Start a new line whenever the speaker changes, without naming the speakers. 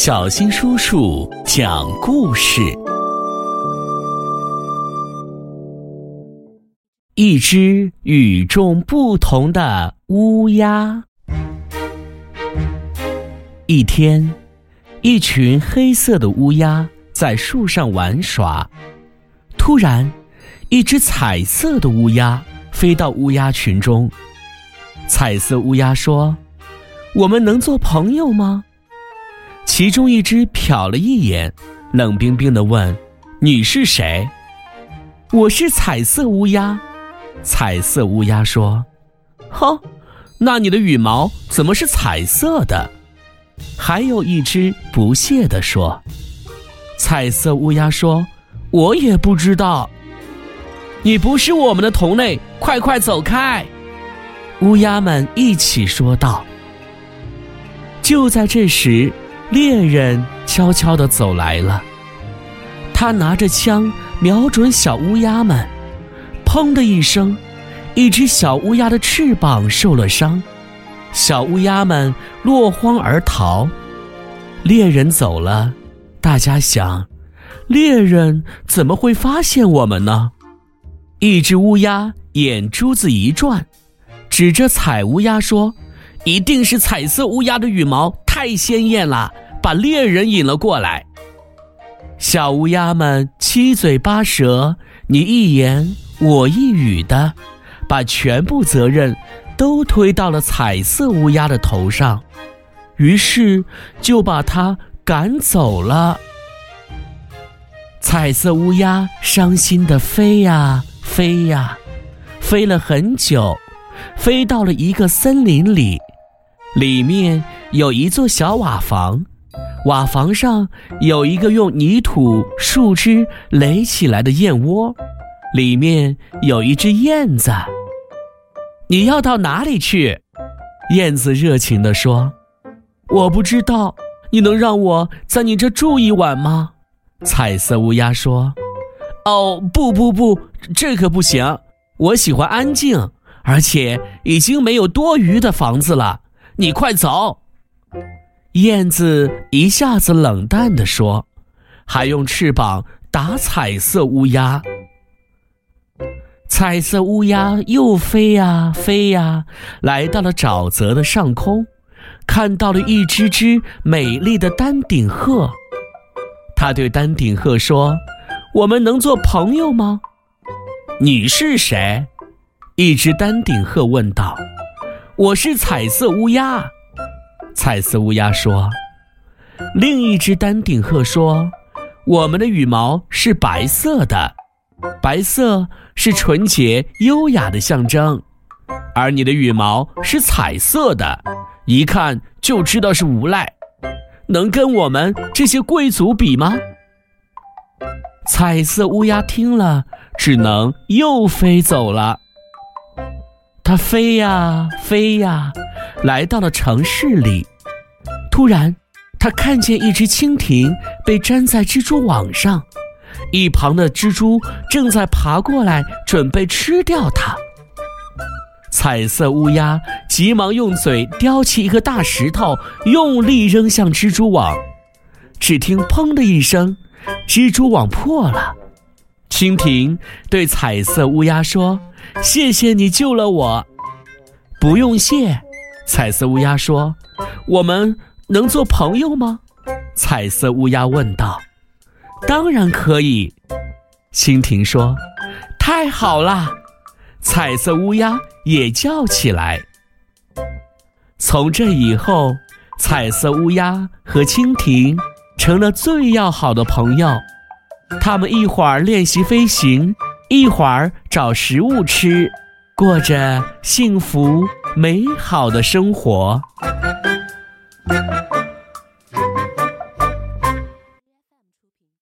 小新叔叔讲故事。一只与众不同的乌鸦。一天，一群黑色的乌鸦在树上玩耍。突然，一只彩色的乌鸦飞到乌鸦群中。彩色乌鸦说：“我们能做朋友吗？”其中一只瞟了一眼，冷冰冰的问：“你是谁？”“我是彩色乌鸦。”彩色乌鸦说：“哼，那你的羽毛怎么是彩色的？”还有一只不屑地说：“彩色乌鸦说，我也不知道。你不是我们的同类，快快走开！”乌鸦们一起说道。就在这时，猎人悄悄地走来了。他拿着枪，瞄准小乌鸦们。砰的一声，一只小乌鸦的翅膀受了伤，小乌鸦们落荒而逃。猎人走了，大家想：猎人怎么会发现我们呢？一只乌鸦眼珠子一转。指着彩乌鸦说：“一定是彩色乌鸦的羽毛太鲜艳了，把猎人引了过来。”小乌鸦们七嘴八舌，你一言我一语的，把全部责任都推到了彩色乌鸦的头上，于是就把它赶走了。彩色乌鸦伤心的飞呀飞呀，飞了很久。飞到了一个森林里，里面有一座小瓦房，瓦房上有一个用泥土、树枝垒起来的燕窝，里面有一只燕子。你要到哪里去？燕子热情地说：“我不知道，你能让我在你这住一晚吗？”彩色乌鸦说：“哦，不不不，这可不行，我喜欢安静。”而且已经没有多余的房子了，你快走！燕子一下子冷淡地说，还用翅膀打彩色乌鸦。彩色乌鸦又飞呀飞呀，来到了沼泽的上空，看到了一只只美丽的丹顶鹤。他对丹顶鹤说：“我们能做朋友吗？”你是谁？一只丹顶鹤问道：“我是彩色乌鸦。”彩色乌鸦说：“另一只丹顶鹤说，我们的羽毛是白色的，白色是纯洁优雅的象征，而你的羽毛是彩色的，一看就知道是无赖，能跟我们这些贵族比吗？”彩色乌鸦听了，只能又飞走了。它飞呀飞呀，来到了城市里。突然，他看见一只蜻蜓被粘在蜘蛛网上，一旁的蜘蛛正在爬过来，准备吃掉它。彩色乌鸦急忙用嘴叼起一个大石头，用力扔向蜘蛛网。只听“砰”的一声，蜘蛛网破了。蜻蜓对彩色乌鸦说。谢谢你救了我，不用谢。彩色乌鸦说：“我们能做朋友吗？”彩色乌鸦问道。“当然可以。”蜻蜓说。“太好了！”彩色乌鸦也叫起来。从这以后，彩色乌鸦和蜻蜓成了最要好的朋友。他们一会儿练习飞行。一会儿找食物吃，过着幸福美好的生活。